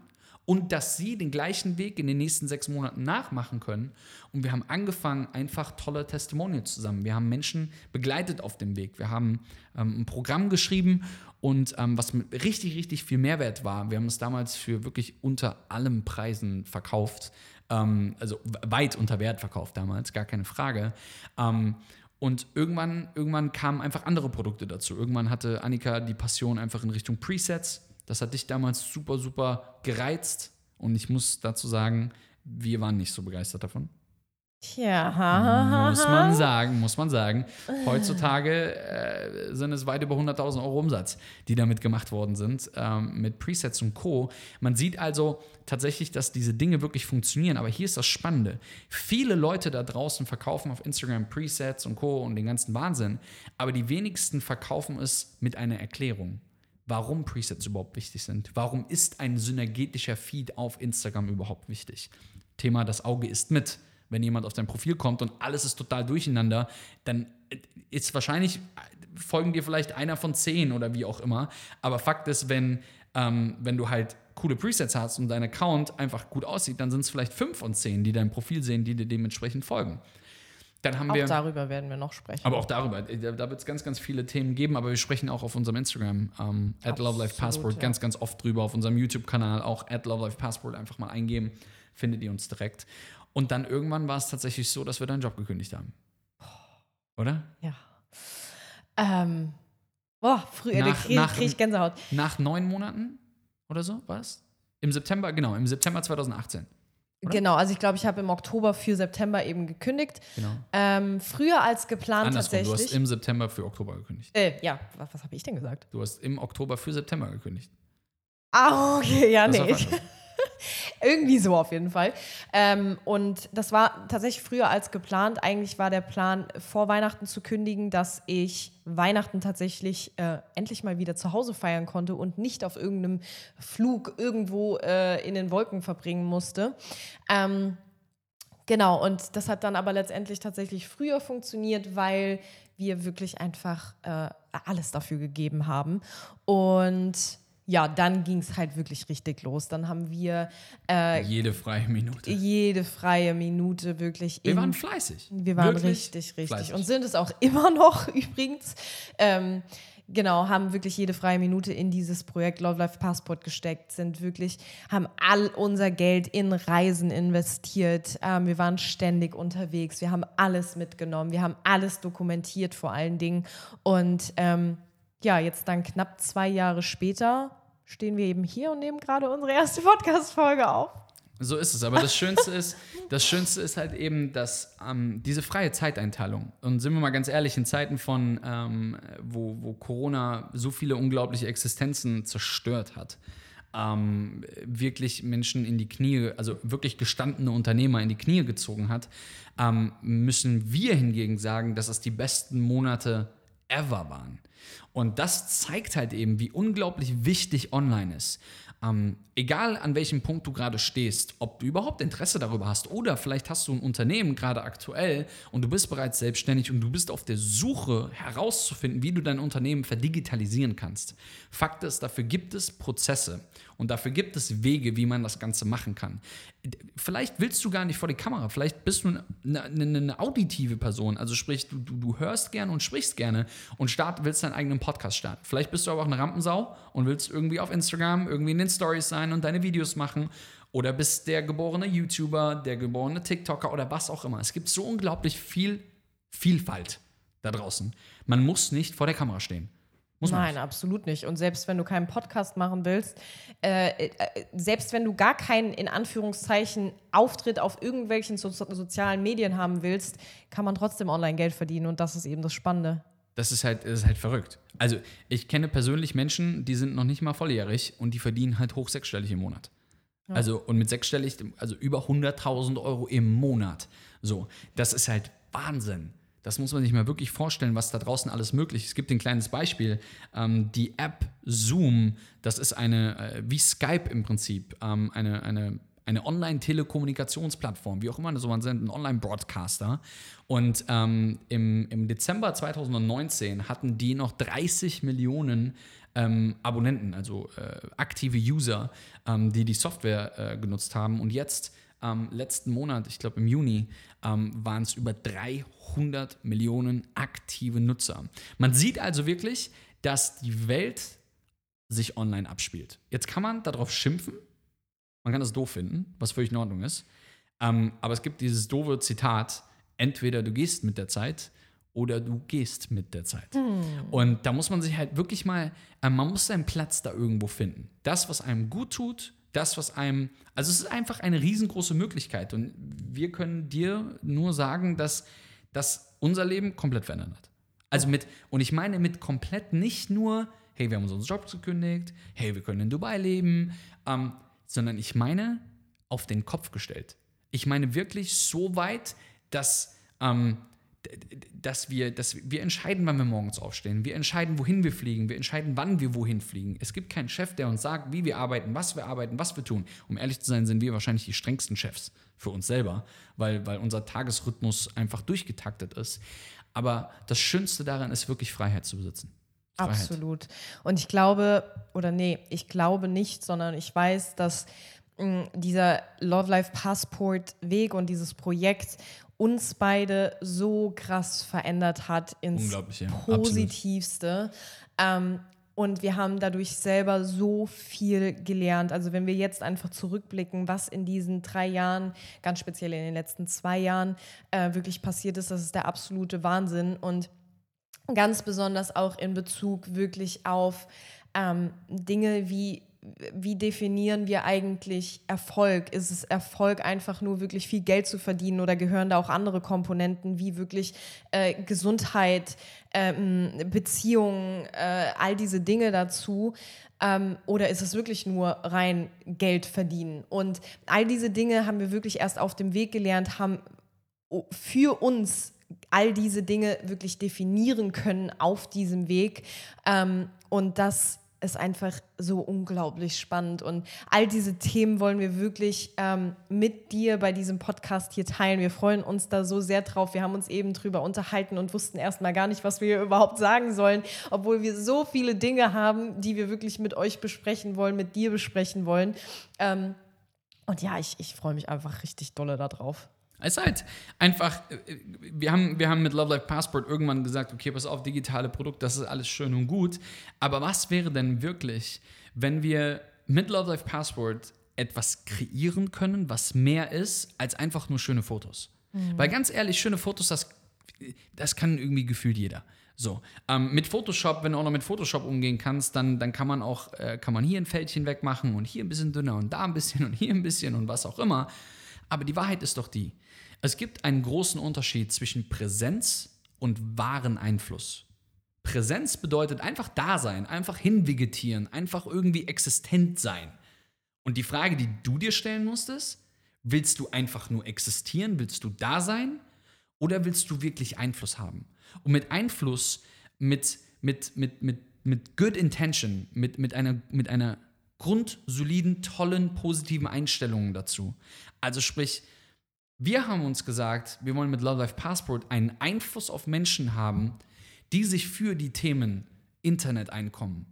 und dass sie den gleichen Weg in den nächsten sechs Monaten nachmachen können. Und wir haben angefangen, einfach tolle Testimonials zusammen. Wir haben Menschen begleitet auf dem Weg. Wir haben ähm, ein Programm geschrieben und ähm, was mit richtig, richtig viel Mehrwert war. Wir haben es damals für wirklich unter allem Preisen verkauft. Ähm, also weit unter Wert verkauft damals, gar keine Frage. Ähm, und irgendwann, irgendwann kamen einfach andere Produkte dazu. Irgendwann hatte Annika die Passion einfach in Richtung Presets. Das hat dich damals super, super gereizt. Und ich muss dazu sagen, wir waren nicht so begeistert davon. Tja, ha, Muss man sagen, muss man sagen. Heutzutage äh, sind es weit über 100.000 Euro Umsatz, die damit gemacht worden sind, ähm, mit Presets und Co. Man sieht also tatsächlich, dass diese Dinge wirklich funktionieren. Aber hier ist das Spannende. Viele Leute da draußen verkaufen auf Instagram Presets und Co. und den ganzen Wahnsinn. Aber die wenigsten verkaufen es mit einer Erklärung warum Presets überhaupt wichtig sind. Warum ist ein synergetischer Feed auf Instagram überhaupt wichtig? Thema, das Auge ist mit. Wenn jemand auf dein Profil kommt und alles ist total durcheinander, dann ist wahrscheinlich, folgen dir vielleicht einer von zehn oder wie auch immer. Aber Fakt ist, wenn, ähm, wenn du halt coole Presets hast und dein Account einfach gut aussieht, dann sind es vielleicht fünf von zehn, die dein Profil sehen, die dir dementsprechend folgen. Dann haben Auch wir. darüber werden wir noch sprechen. Aber auch darüber, da, da wird es ganz, ganz viele Themen geben, aber wir sprechen auch auf unserem Instagram, ähm, at Love Life Passport, ja. ganz, ganz oft drüber, auf unserem YouTube-Kanal, auch at Love Life Passport, einfach mal eingeben, findet ihr uns direkt. Und dann irgendwann war es tatsächlich so, dass wir deinen Job gekündigt haben. Oder? ja. Ähm, boah, früher Nach- da krieg, nach- krieg ich Gänsehaut. Nach neun Monaten oder so, war es? Im September, genau, im September 2018. Oder? Genau, also ich glaube, ich habe im Oktober für September eben gekündigt. Genau. Ähm, früher als geplant Andersrum, du hast tatsächlich. im September für Oktober gekündigt. äh, ja, was, was habe ich denn gesagt? Du hast im Oktober für September gekündigt. Ah, okay, ja, Das nee. Irgendwie so auf jeden Fall. Ähm, und das war tatsächlich früher als geplant. Eigentlich war der Plan, vor Weihnachten zu kündigen, dass ich Weihnachten tatsächlich äh, endlich mal wieder zu Hause feiern konnte und nicht auf irgendeinem Flug irgendwo äh, in den Wolken verbringen musste. Ähm, Genau, und das hat dann aber letztendlich tatsächlich früher funktioniert, weil wir wirklich einfach äh, alles dafür gegeben haben. Und ja, dann ging es halt wirklich richtig los. Dann haben wir äh, Jede freie Minute. jede freie Minute wirklich Wir in- waren fleißig. wir waren Wirklich richtig, richtig. fleißig. Und sind es auch immer noch übrigens. Ähm, genau, haben wirklich jede freie Minute in dieses Projekt Love Life Passport gesteckt, sind wirklich, haben all unser Geld in Reisen investiert. Ähm, wir waren ständig unterwegs, wir haben alles mitgenommen, wir haben alles dokumentiert vor allen Dingen. Und ähm, ja, jetzt dann knapp zwei Jahre später stehen wir eben hier und nehmen gerade unsere erste Podcast-Folge auf. So ist es. Aber das Schönste ist, das Schönste ist halt eben, dass ähm, diese freie Zeiteinteilung, und sind wir mal ganz ehrlich, in Zeiten von, ähm, wo, wo Corona so viele unglaubliche Existenzen zerstört hat, ähm, wirklich Menschen in die Knie, also wirklich gestandene Unternehmer in die Knie gezogen hat, ähm, müssen wir hingegen sagen, dass es die besten Monate ever waren. Und das zeigt halt eben, wie unglaublich wichtig online ist. Ähm, egal an welchem Punkt du gerade stehst, ob du überhaupt Interesse darüber hast oder vielleicht hast du ein Unternehmen gerade aktuell und du bist bereits selbstständig und du bist auf der Suche herauszufinden, wie du dein Unternehmen verdigitalisieren kannst. Fakt ist, dafür gibt es Prozesse und dafür gibt es Wege, wie man das Ganze machen kann. Vielleicht willst du gar nicht vor die Kamera, vielleicht bist du eine, eine, eine auditive Person, also sprich, du, du, hörst gerne und sprichst gerne und start, willst deinen eigenen Podcast starten. Vielleicht bist du aber auch eine Rampensau und willst irgendwie auf Instagram, irgendwie in den Stories sein und deine Videos machen oder bist der geborene YouTuber, der geborene TikToker oder was auch immer. Es gibt so unglaublich viel Vielfalt da draußen. Man muss nicht vor der Kamera stehen. Muss man Nein, absolut nicht. Und selbst wenn du keinen Podcast machen willst, äh, äh, selbst wenn du gar keinen, in Anführungszeichen, Auftritt auf irgendwelchen so sozialen Medien haben willst, kann man trotzdem online Geld verdienen. Und das ist eben das Spannende. Das ist halt, das ist halt verrückt. Also, ich kenne persönlich Menschen, die sind noch nicht mal volljährig und die verdienen halt hoch sechsstellig im Monat. Also, und mit sechsstellig, also über 100.000 Euro im Monat. So, das ist halt Wahnsinn. Das muss man sich mal wirklich vorstellen, was da draußen alles möglich ist. Es gibt ein kleines Beispiel. Ähm, die App Zoom, das ist eine, äh, wie Skype im Prinzip, ähm, eine, eine eine Online-Telekommunikationsplattform, wie auch immer so man sind, ein Online-Broadcaster. Und ähm, im, im Dezember 2019 hatten die noch 30 Millionen ähm, Abonnenten, also äh, aktive User, ähm, die die Software äh, genutzt haben. Und jetzt, ähm, letzten Monat, ich glaube im Juni, ähm, waren es über 300 Millionen aktive Nutzer. Man sieht also wirklich, dass die Welt sich online abspielt. Jetzt kann man darauf schimpfen, man kann das doof finden, was völlig in Ordnung ist. Ähm, aber es gibt dieses doofe Zitat: entweder du gehst mit der Zeit oder du gehst mit der Zeit. Und da muss man sich halt wirklich mal, äh, man muss seinen Platz da irgendwo finden. Das, was einem gut tut, das, was einem, also es ist einfach eine riesengroße Möglichkeit und wir können dir nur sagen, dass das unser Leben komplett verändert hat. Also mit, und ich meine mit komplett nicht nur, hey, wir haben unseren Job gekündigt, hey, wir können in Dubai leben, ähm, sondern ich meine auf den Kopf gestellt. Ich meine wirklich so weit, dass, ähm, dass, wir, dass wir entscheiden, wann wir morgens aufstehen. Wir entscheiden, wohin wir fliegen. Wir entscheiden, wann wir wohin fliegen. Es gibt keinen Chef, der uns sagt, wie wir arbeiten, was wir arbeiten, was wir tun. Um ehrlich zu sein, sind wir wahrscheinlich die strengsten Chefs für uns selber, weil, weil unser Tagesrhythmus einfach durchgetaktet ist. Aber das Schönste daran ist wirklich Freiheit zu besitzen. Freiheit. Absolut. Und ich glaube, oder nee, ich glaube nicht, sondern ich weiß, dass mh, dieser Love Life Passport Weg und dieses Projekt uns beide so krass verändert hat ins ja. Positivste. Ähm, und wir haben dadurch selber so viel gelernt. Also wenn wir jetzt einfach zurückblicken, was in diesen drei Jahren, ganz speziell in den letzten zwei Jahren, äh, wirklich passiert ist, das ist der absolute Wahnsinn. Und ganz besonders auch in Bezug wirklich auf ähm, Dinge wie, wie definieren wir eigentlich Erfolg? Ist es Erfolg einfach nur wirklich viel Geld zu verdienen oder gehören da auch andere Komponenten wie wirklich äh, Gesundheit, ähm, Beziehungen, äh, all diese Dinge dazu? Ähm, oder ist es wirklich nur rein Geld verdienen? Und all diese Dinge haben wir wirklich erst auf dem Weg gelernt, haben für uns all diese Dinge wirklich definieren können auf diesem Weg. Ähm, und das ist einfach so unglaublich spannend. Und all diese Themen wollen wir wirklich ähm, mit dir bei diesem Podcast hier teilen. Wir freuen uns da so sehr drauf. Wir haben uns eben drüber unterhalten und wussten erstmal gar nicht, was wir überhaupt sagen sollen, obwohl wir so viele Dinge haben, die wir wirklich mit euch besprechen wollen, mit dir besprechen wollen. Ähm, und ja, ich, ich freue mich einfach richtig dolle darauf. Es ist halt einfach, äh, wir haben, wir haben mit Love Life Passport irgendwann gesagt, okay, pass auf, digitale Produkte, das ist alles schön und gut. Aber was wäre denn wirklich, wenn wir mit Love Life Passport etwas kreieren können, was mehr ist als einfach nur schöne Fotos? Weil ganz ehrlich, schöne Fotos, das, das kann irgendwie gefühlt jeder. So, ähm, mit Photoshop, wenn du auch noch mit Photoshop umgehen kannst, dann, dann kann man auch, äh, kann man hier ein Fältchen wegmachen und hier ein bisschen dünner und da ein bisschen und hier ein bisschen und was auch immer. Aber die Wahrheit ist doch die, es gibt einen großen Unterschied zwischen Präsenz und wahren Einfluss. Präsenz bedeutet einfach da sein, einfach hinvegetieren, einfach irgendwie existent sein. Und die Frage, die du dir stellen musst, ist, willst du einfach nur existieren, willst du da sein oder willst du wirklich Einfluss haben? Und mit Einfluss, mit, mit, mit, mit, mit good intention, mit, mit, einer, mit einer grundsoliden, tollen, positiven Einstellung dazu. Also sprich, wir haben uns gesagt, wir wollen mit Love Life Passport einen Einfluss auf Menschen haben, die sich für die Themen Interneteinkommen,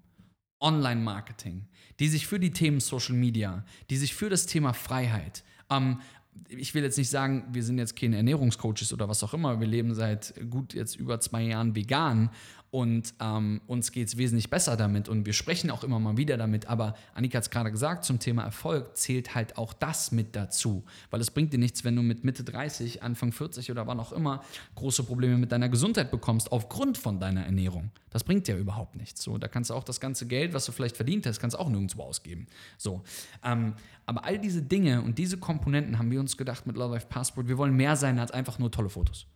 Online-Marketing, die sich für die Themen Social Media, die sich für das Thema Freiheit, ähm, ich will jetzt nicht sagen, wir sind jetzt keine Ernährungscoaches oder was auch immer. Wir leben seit gut jetzt über zwei Jahren vegan und ähm, uns geht es wesentlich besser damit und wir sprechen auch immer mal wieder damit. Aber Annika hat es gerade gesagt, zum Thema Erfolg zählt halt auch das mit dazu. Weil es bringt dir nichts, wenn du mit Mitte 30, Anfang 40 oder wann auch immer große Probleme mit deiner Gesundheit bekommst aufgrund von deiner Ernährung. Das bringt dir überhaupt nichts. So, da kannst du auch das ganze Geld, was du vielleicht verdient hast, kannst du auch nirgendwo ausgeben. So, ähm, aber all diese Dinge und diese Komponenten haben wir uns gedacht mit Love Life Passport, wir wollen mehr sein als einfach nur tolle Fotos.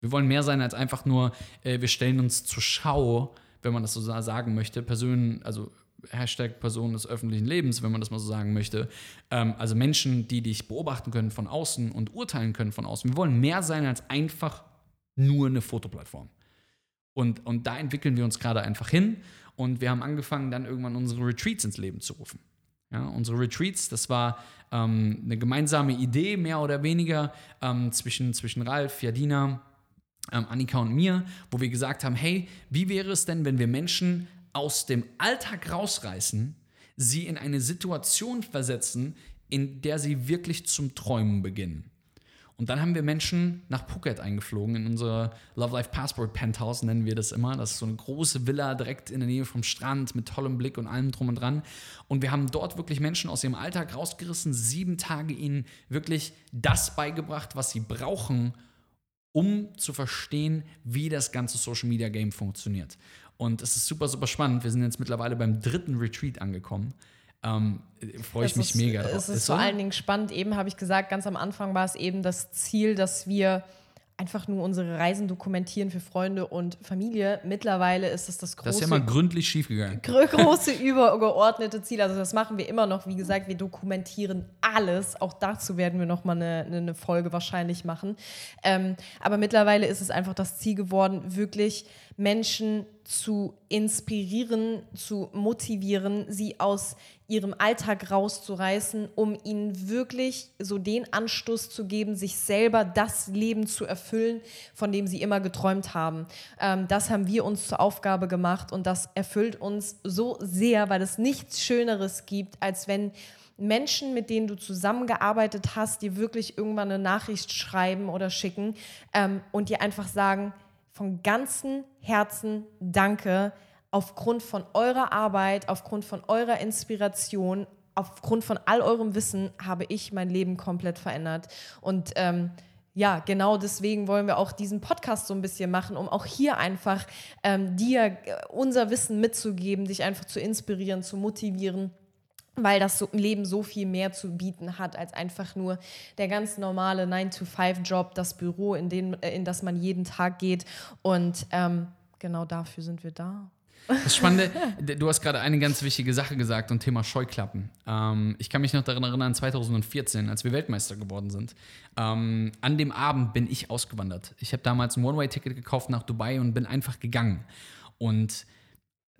Wir wollen mehr sein als einfach nur, äh, wir stellen uns zur Schau, wenn man das so sa- sagen möchte, Personen, also Hashtag Personen des öffentlichen Lebens, wenn man das mal so sagen möchte. Ähm, also Menschen, die dich beobachten können von außen und urteilen können von außen. Wir wollen mehr sein als einfach nur eine Fotoplattform. Und, und da entwickeln wir uns gerade einfach hin. Und wir haben angefangen, dann irgendwann unsere Retreats ins Leben zu rufen. Ja, unsere Retreats, das war ähm, eine gemeinsame Idee, mehr oder weniger, ähm, zwischen, zwischen Ralf, Jadina, ähm, Annika und mir, wo wir gesagt haben, hey, wie wäre es denn, wenn wir Menschen aus dem Alltag rausreißen, sie in eine Situation versetzen, in der sie wirklich zum Träumen beginnen. Und dann haben wir Menschen nach Phuket eingeflogen, in unser Love Life Passport Penthouse nennen wir das immer. Das ist so eine große Villa direkt in der Nähe vom Strand mit tollem Blick und allem drum und dran. Und wir haben dort wirklich Menschen aus ihrem Alltag rausgerissen, sieben Tage ihnen wirklich das beigebracht, was sie brauchen, um zu verstehen, wie das ganze Social Media Game funktioniert. Und es ist super, super spannend. Wir sind jetzt mittlerweile beim dritten Retreat angekommen. ähm, freue ich Es mich ist, mega drauf. Es ist so? vor allen Dingen spannend. Eben habe ich gesagt, ganz am Anfang war es eben das Ziel, dass wir einfach nur unsere Reisen dokumentieren für Freunde und Familie. Mittlerweile ist es das große, Das ist ja mal gründlich schiefgegangen. große übergeordnete Ziel. Also das machen wir immer noch. Wie gesagt, wir dokumentieren alles. Auch dazu werden wir noch mal eine, eine Folge wahrscheinlich machen. Ähm, aber mittlerweile ist es einfach das Ziel geworden, wirklich Menschen zu inspirieren, zu motivieren, sie aus ihrem Alltag rauszureißen, um ihnen wirklich so den Anstoß zu geben, sich selber das Leben zu erfüllen, von dem sie immer geträumt haben. Ähm, das haben wir uns zur Aufgabe gemacht und das erfüllt uns so sehr, weil es nichts Schöneres gibt, als wenn Menschen, mit denen du zusammengearbeitet hast, dir wirklich irgendwann eine Nachricht schreiben oder schicken ähm, und dir einfach sagen, von ganzem Herzen danke aufgrund von eurer Arbeit, aufgrund von eurer Inspiration, aufgrund von all eurem Wissen habe ich mein Leben komplett verändert. Und ähm, ja, genau deswegen wollen wir auch diesen Podcast so ein bisschen machen, um auch hier einfach ähm, dir äh, unser Wissen mitzugeben, dich einfach zu inspirieren, zu motivieren weil das Leben so viel mehr zu bieten hat als einfach nur der ganz normale 9-to-5-Job, das Büro, in, den, äh, in das man jeden Tag geht. Und ähm, genau dafür sind wir da. Das Spannende, du hast gerade eine ganz wichtige Sache gesagt und Thema Scheuklappen. Ähm, ich kann mich noch daran erinnern, 2014, als wir Weltmeister geworden sind. Ähm, an dem Abend bin ich ausgewandert. Ich habe damals ein One-Way-Ticket gekauft nach Dubai und bin einfach gegangen. Und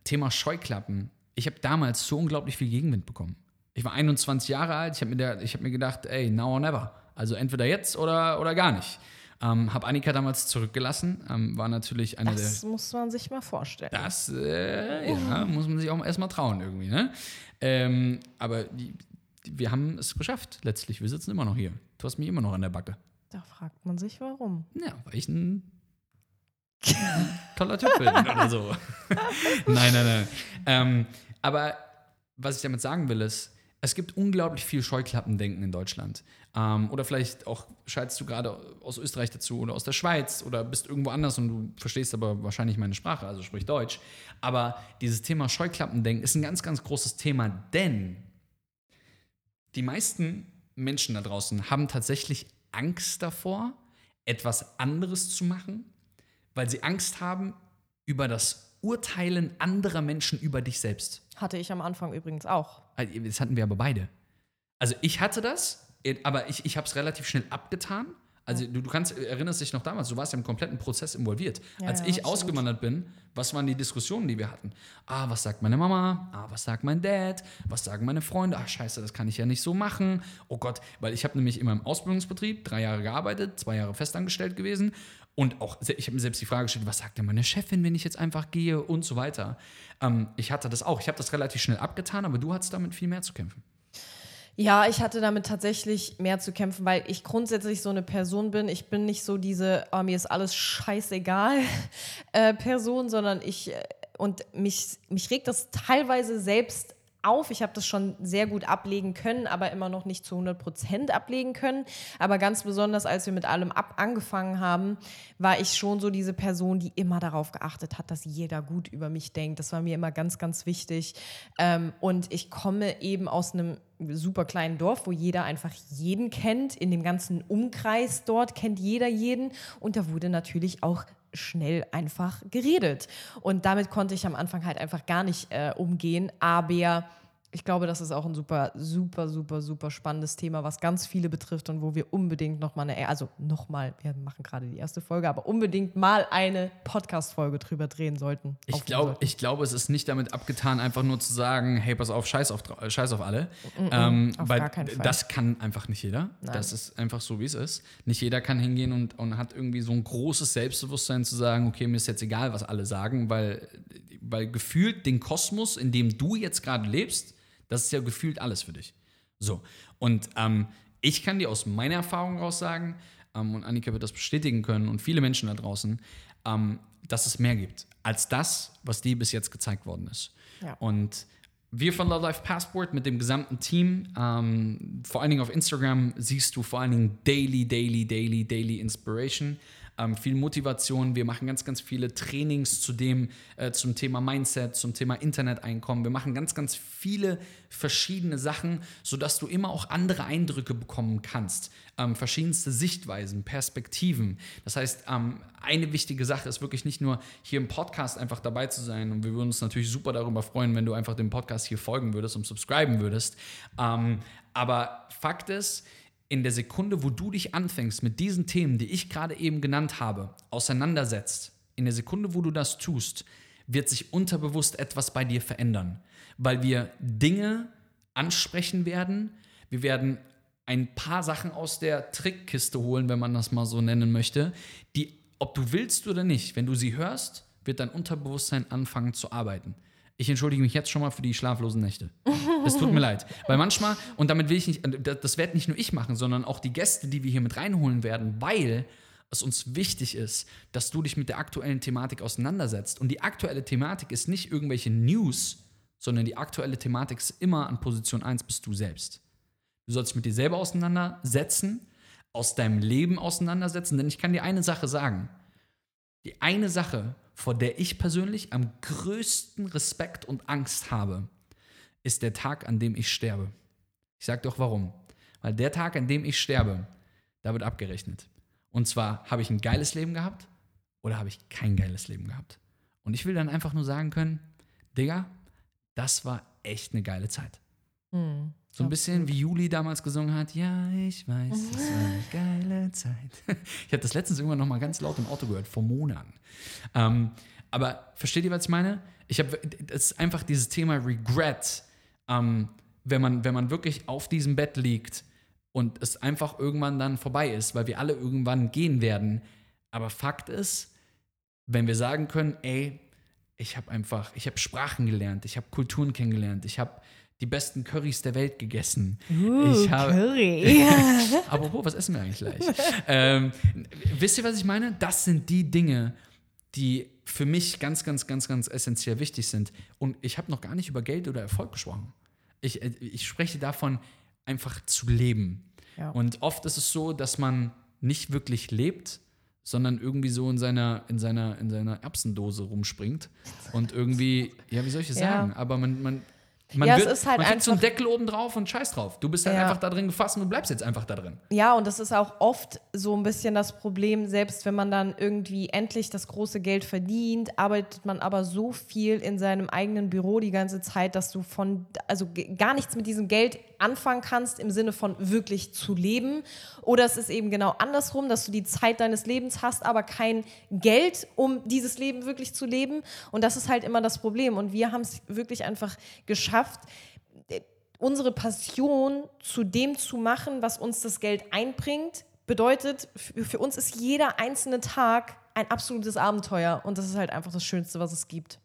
Thema Scheuklappen. Ich habe damals so unglaublich viel Gegenwind bekommen. Ich war 21 Jahre alt, ich habe mir, der- ich hab mir gedacht, ey, now or never. Also entweder jetzt oder, oder gar nicht. Ähm, habe Annika damals zurückgelassen, ähm, war natürlich eine der Das muss man sich mal vorstellen. das äh, ja, muss man sich auch erstmal trauen irgendwie, ne? Ähm, aber die, die, wir haben es geschafft letztlich. Wir sitzen immer noch hier. Du hast mich immer noch an der Backe. Da fragt man sich, warum. Ja, weil ich ein toller Typ bin oder so. nein, nein, nein. Ähm, aber was ich damit sagen will, ist, es gibt unglaublich viel Scheuklappendenken in Deutschland. Ähm, oder vielleicht auch schaltest du gerade aus Österreich dazu oder aus der Schweiz oder bist irgendwo anders und du verstehst aber wahrscheinlich meine Sprache, also sprich Deutsch. Aber dieses Thema Scheuklappendenken ist ein ganz, ganz großes Thema, denn die meisten Menschen da draußen haben tatsächlich Angst davor, etwas anderes zu machen, weil sie Angst haben über das Urteilen anderer Menschen über dich selbst. Hatte ich am Anfang übrigens auch. Also, Das hatten wir aber beide. Also ich hatte das, aber ich, ich habe es relativ schnell abgetan. Also du, du kannst, erinnerst dich noch damals, du warst ja im kompletten Prozess involviert. Ja, Als ja, ich stimmt. ausgewandert bin, was waren die Diskussionen, die wir hatten? Ah, was sagt meine Mama? Ah, was sagt mein Dad? Was sagen meine Freunde? Ah, scheiße, das kann ich ja nicht so machen. Oh Gott, weil ich habe nämlich in meinem Ausbildungsbetrieb drei Jahre gearbeitet, zwei Jahre festangestellt gewesen und auch, ich habe mir selbst die Frage gestellt, was sagt denn meine Chefin, wenn ich jetzt einfach gehe und so weiter. Ähm, ich hatte das auch. Ich habe das relativ schnell abgetan, aber du hattest damit viel mehr zu kämpfen. Ja, ich hatte damit tatsächlich mehr zu kämpfen, weil ich grundsätzlich so eine Person bin. Ich bin nicht so diese, oh, mir ist alles scheißegal äh, Person, sondern ich, äh, und mich, mich regt das teilweise selbst auf. Ich habe das schon sehr gut ablegen können, aber immer noch nicht zu 100 Prozent ablegen können. Aber ganz besonders, als wir mit allem ab angefangen haben, war ich schon so diese Person, die immer darauf geachtet hat, dass jeder gut über mich denkt. Das war mir immer ganz, ganz wichtig. Ähm, und ich komme eben aus einem super kleinen Dorf, wo jeder einfach jeden kennt. In dem ganzen Umkreis dort kennt jeder jeden. Und da wurde natürlich auch schnell einfach geredet. Und damit konnte ich am Anfang halt einfach gar nicht äh, umgehen. Aber ich glaube, das ist auch ein super, super, super, super spannendes Thema, was ganz viele betrifft und wo wir unbedingt nochmal eine, also nochmal, wir machen gerade die erste Folge, aber unbedingt mal eine Podcast-Folge drüber drehen sollten. Ich glaube, ich glaube, es ist nicht damit abgetan, einfach nur zu sagen, hey, pass auf, scheiß auf, scheiß auf alle. ähm, auf weil das kann einfach nicht jeder. Das ist einfach so, wie es ist. Nicht jeder kann hingehen und, und hat irgendwie so ein großes Selbstbewusstsein zu sagen, okay, mir ist jetzt egal, was alle sagen, weil, weil gefühlt den Kosmos, in dem du jetzt gerade lebst, das ist ja gefühlt alles für dich. So. Und ähm, ich kann dir aus meiner Erfahrung raus sagen, ähm, und Annika wird das bestätigen können und viele Menschen da draußen, ähm, dass es mehr gibt als das, was dir bis jetzt gezeigt worden ist. Ja. Und wir von Love Life Passport mit dem gesamten Team, ähm, vor allen Dingen auf Instagram, siehst du vor allen Dingen daily, daily, daily, daily Inspiration. Ähm, viel Motivation. Wir machen ganz, ganz viele Trainings zu dem, äh, zum Thema Mindset, zum Thema Internet-Einkommen. Wir machen ganz, ganz viele verschiedene Sachen, sodass du immer auch andere Eindrücke bekommen kannst. Ähm, verschiedenste Sichtweisen, Perspektiven. Das heißt, ähm, eine wichtige Sache ist wirklich nicht nur hier im Podcast einfach dabei zu sein. Und wir würden uns natürlich super darüber freuen, wenn du einfach dem Podcast hier folgen würdest und subscriben würdest. Ähm, aber Fakt ist, in der Sekunde, wo du dich anfängst, mit diesen Themen, die ich gerade eben genannt habe, auseinandersetzt, in der Sekunde, wo du das tust, wird sich unterbewusst etwas bei dir verändern, weil wir Dinge ansprechen werden, wir werden ein paar Sachen aus der Trickkiste holen, wenn man das mal so nennen möchte, die, ob du willst oder nicht, wenn du sie hörst, wird dein Unterbewusstsein anfangen zu arbeiten. Ich entschuldige mich jetzt schon mal für die schlaflosen Nächte. Es tut mir leid. Weil manchmal, und damit will ich nicht, das werde nicht nur ich machen, sondern auch die Gäste, die wir hier mit reinholen werden, weil es uns wichtig ist, dass du dich mit der aktuellen Thematik auseinandersetzt. Und die aktuelle Thematik ist nicht irgendwelche News, sondern die aktuelle Thematik ist immer an Position 1 bist du selbst. Du sollst dich mit dir selber auseinandersetzen, aus deinem Leben auseinandersetzen, denn ich kann dir eine Sache sagen. Die eine Sache, vor der ich persönlich am größten Respekt und Angst habe, ist der Tag, an dem ich sterbe. Ich sage doch warum. Weil der Tag, an dem ich sterbe, da wird abgerechnet. Und zwar, habe ich ein geiles Leben gehabt oder habe ich kein geiles Leben gehabt? Und ich will dann einfach nur sagen können, Digga, das war echt eine geile Zeit. Mhm. So ein bisschen wie Juli damals gesungen hat, ja, ich weiß, es war eine geile Zeit. Ich habe das letztens irgendwann noch mal ganz laut im Auto gehört, vor Monaten. Ähm, aber versteht ihr, was ich meine? Ich habe, das ist einfach dieses Thema Regret, ähm, wenn, man, wenn man wirklich auf diesem Bett liegt und es einfach irgendwann dann vorbei ist, weil wir alle irgendwann gehen werden. Aber Fakt ist, wenn wir sagen können, ey, ich habe einfach, ich habe Sprachen gelernt, ich habe Kulturen kennengelernt, ich habe die besten Currys der Welt gegessen. Uh, ich habe, Curry. Apropos, was essen wir eigentlich gleich? ähm, wisst ihr, was ich meine? Das sind die Dinge, die für mich ganz, ganz, ganz, ganz essentiell wichtig sind. Und ich habe noch gar nicht über Geld oder Erfolg gesprochen. Ich, äh, ich spreche davon, einfach zu leben. Ja. Und oft ist es so, dass man nicht wirklich lebt, sondern irgendwie so in seiner, in seiner, in seiner Erbsendose rumspringt und irgendwie, ja, wie soll ich das ja. sagen? Aber man, man man, ja, wird, es ist halt man kriegt so einen einfach- Deckel oben drauf und scheiß drauf. Du bist halt Ja. einfach da drin gefasst und du bleibst jetzt einfach da drin. Ja, und das ist auch oft so ein bisschen das Problem, selbst wenn man dann irgendwie endlich das große Geld verdient, arbeitet man aber so viel in seinem eigenen Büro die ganze Zeit, dass du von, also gar nichts mit diesem Geld anfangen kannst im Sinne von wirklich zu leben. Oder es ist eben genau andersrum, dass du die Zeit deines Lebens hast, aber kein Geld, um dieses Leben wirklich zu leben. Und das ist halt immer das Problem. Und wir haben es wirklich einfach geschafft, unsere Passion zu dem zu machen, was uns das Geld einbringt, bedeutet, für, uns ist jeder einzelne Tag ein absolutes Abenteuer. Und das ist halt einfach das Schönste, was es gibt.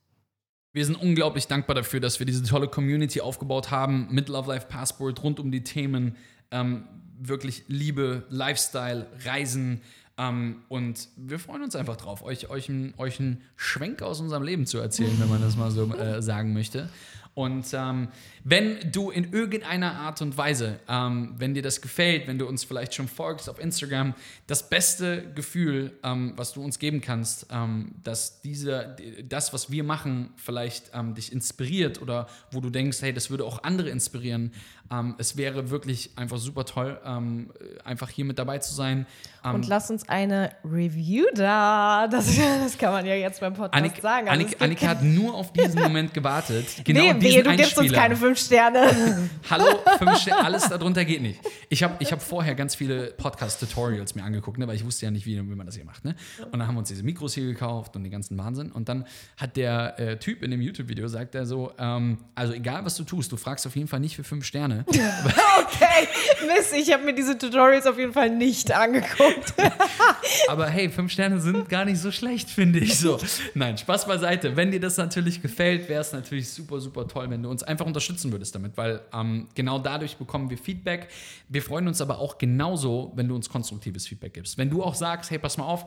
Wir sind unglaublich dankbar dafür, dass wir diese tolle Community aufgebaut haben mit Love Life Passport rund um die Themen ähm, wirklich Liebe, Lifestyle, Reisen. Ähm, und wir freuen uns einfach drauf, euch, euch, einen, euch einen Schwenk aus unserem Leben zu erzählen, wenn man das mal so äh, sagen möchte. Und ähm, wenn du in irgendeiner Art und Weise, ähm, wenn dir das gefällt, wenn du uns vielleicht schon folgst auf Instagram, das beste Gefühl, ähm, was du uns geben kannst, ähm, dass diese, das, was wir machen, vielleicht ähm, dich inspiriert oder wo du denkst, hey, das würde auch andere inspirieren. Ähm, es wäre wirklich einfach super toll, ähm, einfach hier mit dabei zu sein. Ähm, Und lass uns eine Review da. Das, das kann man ja jetzt beim Podcast Annik, sagen. Also Annik, Annika hat nur auf diesen Moment gewartet. Genau nee, diesen wehe, du gibst uns Einspieler. keine fünf Sterne. Hallo, fünf Sterne, alles darunter geht nicht. Ich habe ich hab vorher ganz viele Podcast-Tutorials mir angeguckt, ne, weil ich wusste ja nicht, wie, wie man das hier macht. Ne? Und dann haben wir uns diese Mikros hier gekauft und den ganzen Wahnsinn. Und dann hat der äh, Typ in dem YouTube-Video, sagt er so, ähm, also egal was du tust, du fragst auf jeden Fall nicht für fünf Sterne. Okay, Mist, ich habe mir diese Tutorials auf jeden Fall nicht angeguckt. Aber hey, fünf Sterne sind gar nicht so schlecht, finde ich so. Nein, Spaß beiseite. Wenn dir das natürlich gefällt, wäre es natürlich super, super toll, wenn du uns einfach unterstützen würdest damit, weil ähm, genau dadurch bekommen wir Feedback. Wir freuen uns aber auch genauso, wenn du uns konstruktives Feedback gibst. Wenn du auch sagst, hey, pass mal auf,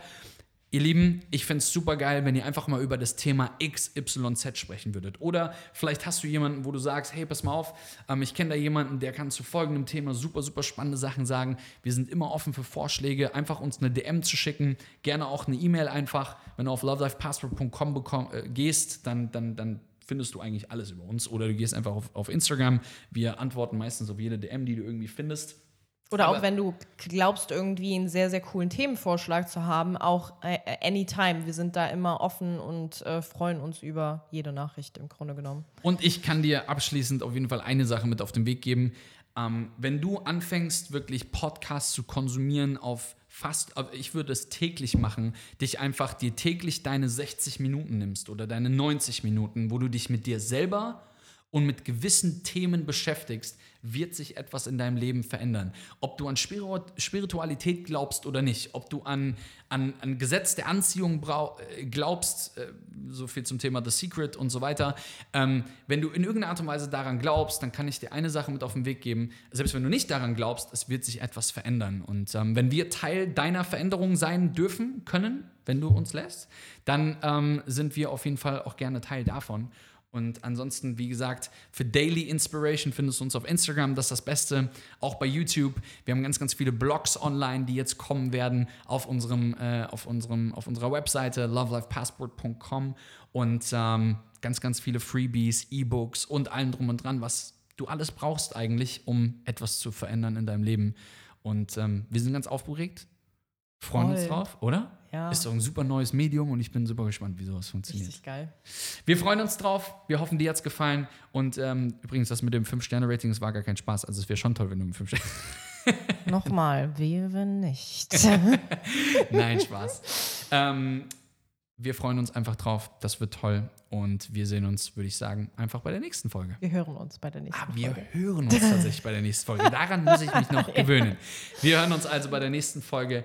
Ihr Lieben, ich fände es super geil, wenn ihr einfach mal über das Thema XYZ sprechen würdet. Oder vielleicht hast du jemanden, wo du sagst, hey, pass mal auf, ähm, ich kenne da jemanden, der kann zu folgendem Thema super, super spannende Sachen sagen. Wir sind immer offen für Vorschläge. Einfach uns eine DM zu schicken, gerne auch eine E-Mail einfach. Wenn du auf lovelifepassport.com äh, gehst, dann, dann, dann findest du eigentlich alles über uns. Oder du gehst einfach auf, auf Instagram. Wir antworten meistens auf jede DM, die du irgendwie findest. Oder Aber- auch wenn du glaubst, irgendwie einen sehr, sehr coolen Themenvorschlag zu haben, auch äh, anytime. Wir sind da immer offen und äh, freuen uns über jede Nachricht im Grunde genommen. Und ich kann dir abschließend auf jeden Fall eine Sache mit auf den Weg geben. Ähm, wenn du anfängst, wirklich Podcasts zu konsumieren auf fast, ich würde es täglich machen, dich einfach dir täglich deine 60 Minuten nimmst oder deine 90 Minuten, wo du dich mit dir selber und mit gewissen Themen beschäftigst, wird sich etwas in deinem Leben verändern. Ob du an Spiritualität glaubst oder nicht, ob du an, an, an Gesetz der Anziehung äh, glaubst, äh, so viel zum Thema The Secret und so weiter. Ähm, wenn du in irgendeiner Art und Weise daran glaubst, dann kann ich dir eine Sache mit auf den Weg geben. Selbst wenn du nicht daran glaubst, es wird sich etwas verändern. Und ähm, wenn wir Teil deiner Veränderung sein dürfen, können, wenn du uns lässt, dann ähm, sind wir auf jeden Fall auch gerne Teil davon. Und ansonsten, wie gesagt, für Daily Inspiration findest du uns auf Instagram, das ist das Beste. Auch bei YouTube. Wir haben ganz, ganz viele Blogs online, die jetzt kommen werden auf, unserem, äh, auf, unserem, auf unserer Webseite lovelifepassport.com und ähm, ganz, ganz viele Freebies, E-Books und allem drum und dran, was du alles brauchst eigentlich, um etwas zu verändern in deinem Leben. Und ähm, wir sind ganz aufgeregt, freuen uns Voll. drauf, oder? Ja. Ist doch ein super neues Medium und ich bin super gespannt, wie sowas funktioniert. Richtig geil. Wir freuen uns drauf. Wir hoffen, dir hat es gefallen. Und ähm, übrigens, das mit dem 5-Sterne-Rating, das war gar kein Spaß. Also es wäre schon toll, wenn du mit 5 Sterne. Nochmal, wenn nicht. Nein, Spaß. ähm, wir freuen uns einfach drauf. Das wird toll. Und wir sehen uns, würde ich sagen, einfach bei der nächsten Folge. Wir hören uns bei der nächsten Ah, wir Folge. hören uns tatsächlich bei der nächsten Folge. Daran muss ich mich noch gewöhnen. Wir hören uns also bei der nächsten Folge